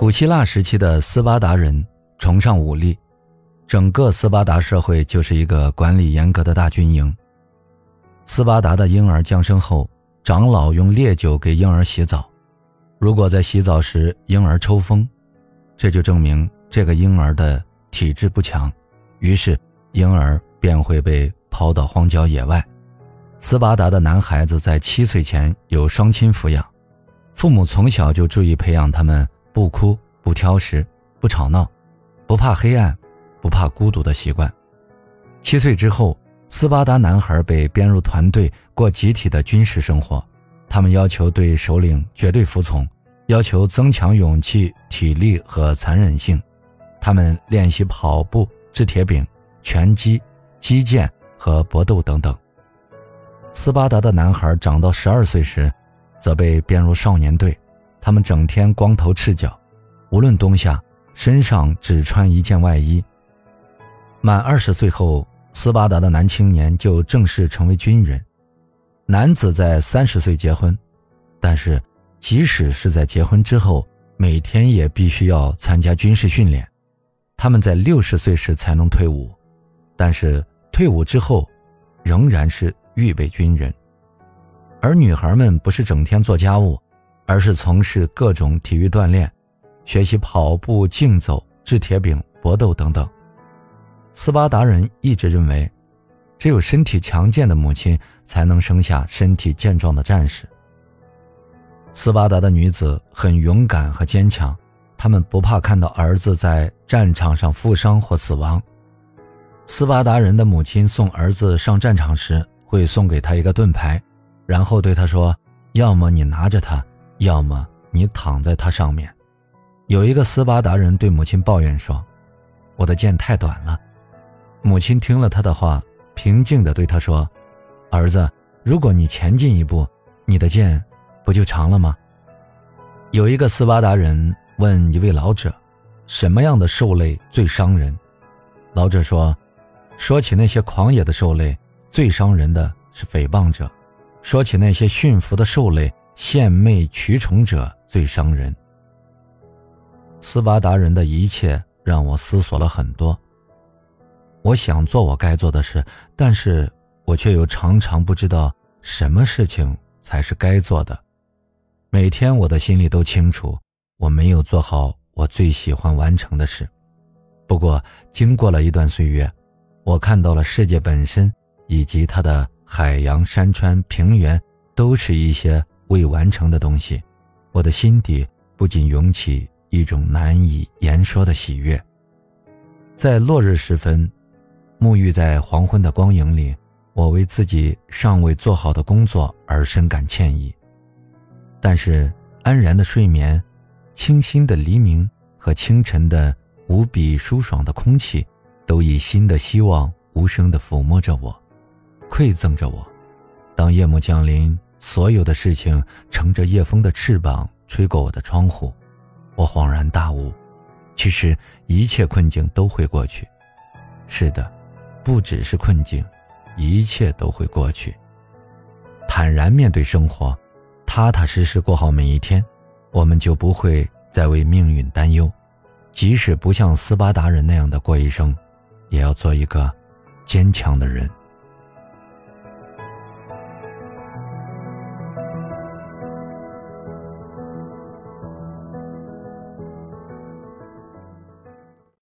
古希腊时期的斯巴达人崇尚武力，整个斯巴达社会就是一个管理严格的大军营。斯巴达的婴儿降生后，长老用烈酒给婴儿洗澡，如果在洗澡时婴儿抽风，这就证明这个婴儿的体质不强，于是婴儿便会被抛到荒郊野外。斯巴达的男孩子在七岁前有双亲抚养，父母从小就注意培养他们不哭、不挑食、不吵闹、不怕黑暗、不怕孤独的习惯。七岁之后，斯巴达男孩被编入团队过集体的军事生活，他们要求对首领绝对服从，要求增强勇气、体力和残忍性。他们练习跑步、掷铁饼、拳击、击剑和搏斗等等。斯巴达的男孩长到十二岁时，则被编入少年队。他们整天光头赤脚，无论冬夏，身上只穿一件外衣。满二十岁后，斯巴达的男青年就正式成为军人。男子在三十岁结婚，但是即使是在结婚之后，每天也必须要参加军事训练。他们在六十岁时才能退伍，但是退伍之后，仍然是。预备军人，而女孩们不是整天做家务，而是从事各种体育锻炼，学习跑步、竞走、掷铁饼、搏斗等等。斯巴达人一直认为，只有身体强健的母亲才能生下身体健壮的战士。斯巴达的女子很勇敢和坚强，她们不怕看到儿子在战场上负伤或死亡。斯巴达人的母亲送儿子上战场时。会送给他一个盾牌，然后对他说：“要么你拿着它，要么你躺在它上面。”有一个斯巴达人对母亲抱怨说：“我的剑太短了。”母亲听了他的话，平静地对他说：“儿子，如果你前进一步，你的剑不就长了吗？”有一个斯巴达人问一位老者：“什么样的兽类最伤人？”老者说：“说起那些狂野的兽类。”最伤人的是诽谤者，说起那些驯服的兽类，献媚取宠者最伤人。斯巴达人的一切让我思索了很多。我想做我该做的事，但是我却又常常不知道什么事情才是该做的。每天我的心里都清楚，我没有做好我最喜欢完成的事。不过，经过了一段岁月，我看到了世界本身。以及它的海洋、山川、平原，都是一些未完成的东西。我的心底不仅涌起一种难以言说的喜悦。在落日时分，沐浴在黄昏的光影里，我为自己尚未做好的工作而深感歉意。但是，安然的睡眠、清新的黎明和清晨的无比舒爽的空气，都以新的希望无声地抚摸着我。馈赠着我。当夜幕降临，所有的事情乘着夜风的翅膀吹过我的窗户，我恍然大悟：其实一切困境都会过去。是的，不只是困境，一切都会过去。坦然面对生活，踏踏实实过好每一天，我们就不会再为命运担忧。即使不像斯巴达人那样的过一生，也要做一个坚强的人。